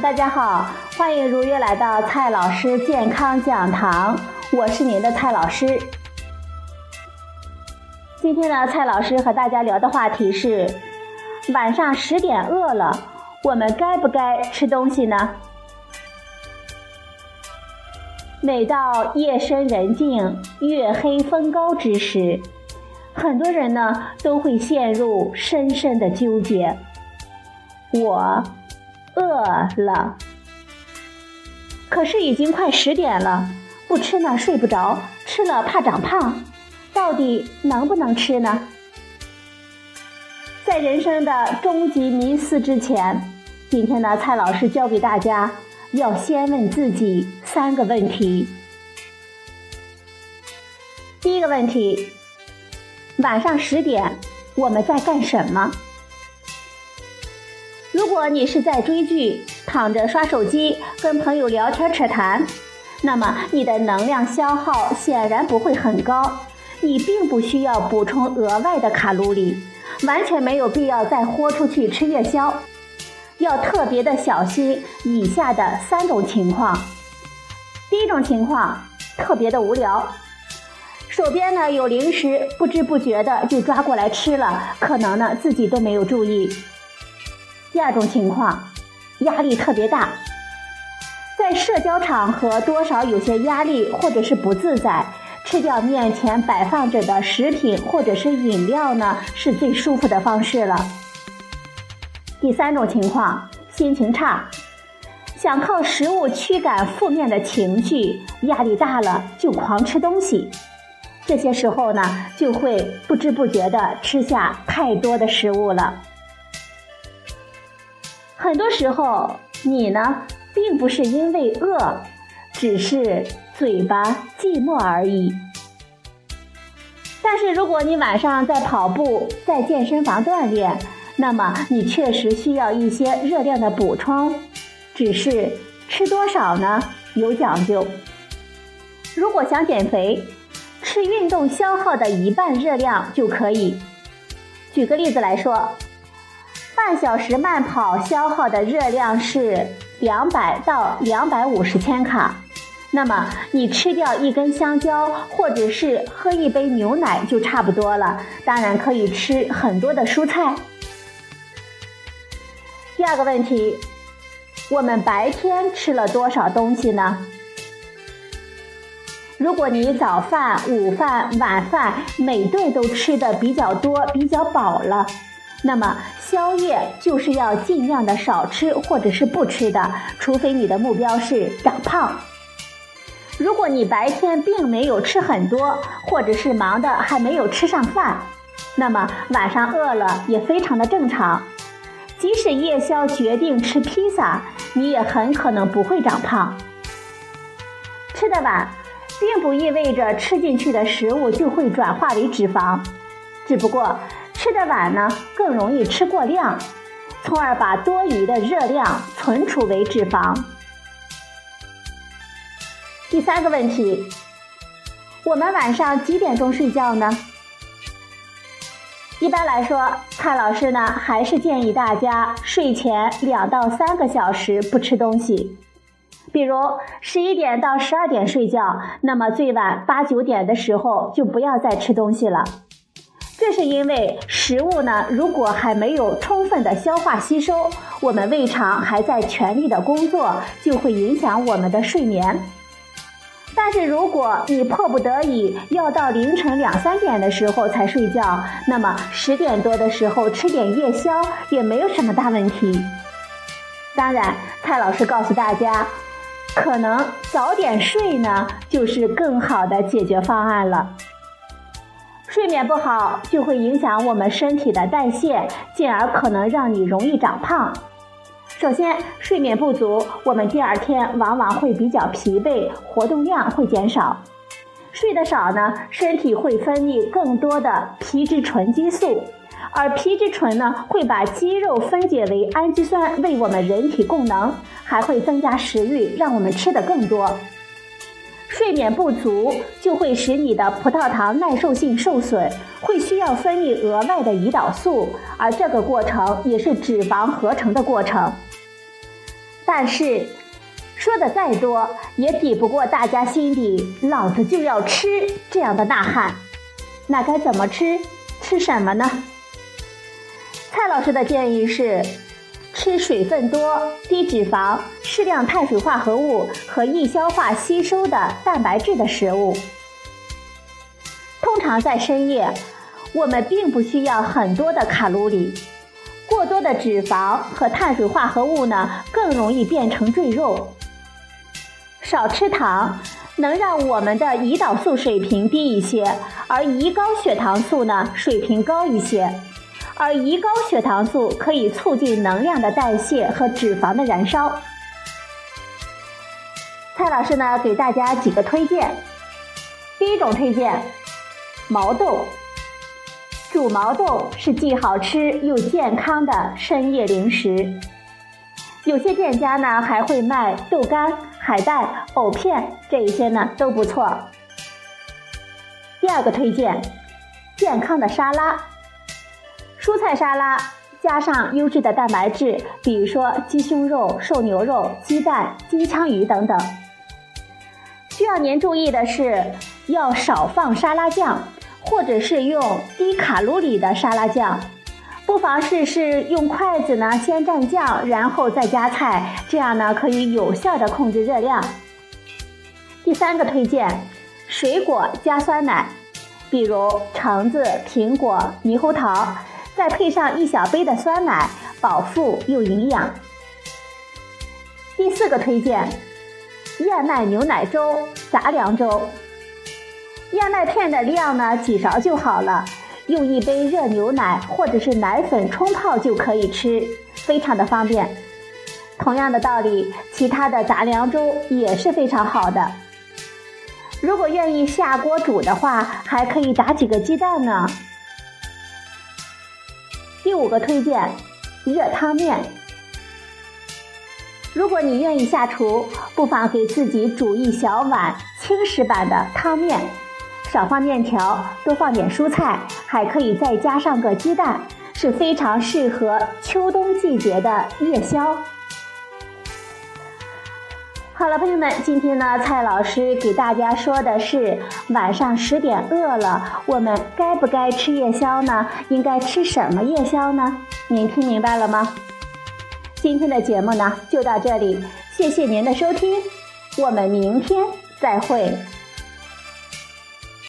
大家好，欢迎如约来到蔡老师健康讲堂，我是您的蔡老师。今天呢，蔡老师和大家聊的话题是：晚上十点饿了，我们该不该吃东西呢？每到夜深人静、月黑风高之时，很多人呢都会陷入深深的纠结。我。饿了，可是已经快十点了，不吃呢睡不着，吃了怕长胖，到底能不能吃呢？在人生的终极迷思之前，今天呢，蔡老师教给大家要先问自己三个问题。第一个问题：晚上十点我们在干什么？如果你是在追剧、躺着刷手机、跟朋友聊天扯谈，那么你的能量消耗显然不会很高，你并不需要补充额外的卡路里，完全没有必要再豁出去吃夜宵。要特别的小心以下的三种情况。第一种情况，特别的无聊，手边呢有零食，不知不觉的就抓过来吃了，可能呢自己都没有注意。第二种情况，压力特别大，在社交场合多少有些压力或者是不自在，吃掉面前摆放着的食品或者是饮料呢，是最舒服的方式了。第三种情况，心情差，想靠食物驱赶负面的情绪，压力大了就狂吃东西，这些时候呢，就会不知不觉的吃下太多的食物了。很多时候，你呢，并不是因为饿，只是嘴巴寂寞而已。但是，如果你晚上在跑步，在健身房锻炼，那么你确实需要一些热量的补充，只是吃多少呢？有讲究。如果想减肥，吃运动消耗的一半热量就可以。举个例子来说。半小时慢跑消耗的热量是两百到两百五十千卡，那么你吃掉一根香蕉或者是喝一杯牛奶就差不多了。当然可以吃很多的蔬菜。第二个问题，我们白天吃了多少东西呢？如果你早饭、午饭、晚饭每顿都吃的比较多、比较饱了。那么宵夜就是要尽量的少吃或者是不吃的，除非你的目标是长胖。如果你白天并没有吃很多，或者是忙的还没有吃上饭，那么晚上饿了也非常的正常。即使夜宵决定吃披萨，你也很可能不会长胖。吃的晚，并不意味着吃进去的食物就会转化为脂肪，只不过。吃的晚呢，更容易吃过量，从而把多余的热量存储为脂肪。第三个问题，我们晚上几点钟睡觉呢？一般来说，蔡老师呢还是建议大家睡前两到三个小时不吃东西，比如十一点到十二点睡觉，那么最晚八九点的时候就不要再吃东西了。这是因为食物呢，如果还没有充分的消化吸收，我们胃肠还在全力的工作，就会影响我们的睡眠。但是如果你迫不得已要到凌晨两三点的时候才睡觉，那么十点多的时候吃点夜宵也没有什么大问题。当然，蔡老师告诉大家，可能早点睡呢，就是更好的解决方案了。睡眠不好就会影响我们身体的代谢，进而可能让你容易长胖。首先，睡眠不足，我们第二天往往会比较疲惫，活动量会减少。睡得少呢，身体会分泌更多的皮质醇激素，而皮质醇呢会把肌肉分解为氨基酸，为我们人体供能，还会增加食欲，让我们吃得更多。睡眠不足就会使你的葡萄糖耐受性受损，会需要分泌额外的胰岛素，而这个过程也是脂肪合成的过程。但是说的再多，也抵不过大家心里“老子就要吃”这样的呐喊。那该怎么吃？吃什么呢？蔡老师的建议是。吃水分多、低脂肪、适量碳水化合物和易消化吸收的蛋白质的食物。通常在深夜，我们并不需要很多的卡路里，过多的脂肪和碳水化合物呢，更容易变成赘肉。少吃糖能让我们的胰岛素水平低一些，而胰高血糖素呢，水平高一些。而胰高血糖素可以促进能量的代谢和脂肪的燃烧。蔡老师呢，给大家几个推荐。第一种推荐，毛豆。煮毛豆是既好吃又健康的深夜零食。有些店家呢还会卖豆干、海带、藕片，这一些呢都不错。第二个推荐，健康的沙拉。蔬菜沙拉加上优质的蛋白质，比如说鸡胸肉、瘦牛肉、鸡蛋、金枪鱼等等。需要您注意的是，要少放沙拉酱，或者是用低卡路里的沙拉酱。不妨试试用筷子呢先蘸酱，然后再加菜，这样呢可以有效的控制热量。第三个推荐，水果加酸奶，比如橙子、苹果、猕猴桃。再配上一小杯的酸奶，饱腹又营养。第四个推荐，燕麦牛奶粥、杂粮粥。燕麦片的量呢，几勺就好了，用一杯热牛奶或者是奶粉冲泡就可以吃，非常的方便。同样的道理，其他的杂粮粥也是非常好的。如果愿意下锅煮的话，还可以打几个鸡蛋呢。第五个推荐，热汤面。如果你愿意下厨，不妨给自己煮一小碗轻食版的汤面，少放面条，多放点蔬菜，还可以再加上个鸡蛋，是非常适合秋冬季节的夜宵。好了，朋友们，今天呢，蔡老师给大家说的是晚上十点饿了，我们该不该吃夜宵呢？应该吃什么夜宵呢？您听明白了吗？今天的节目呢就到这里，谢谢您的收听，我们明天再会。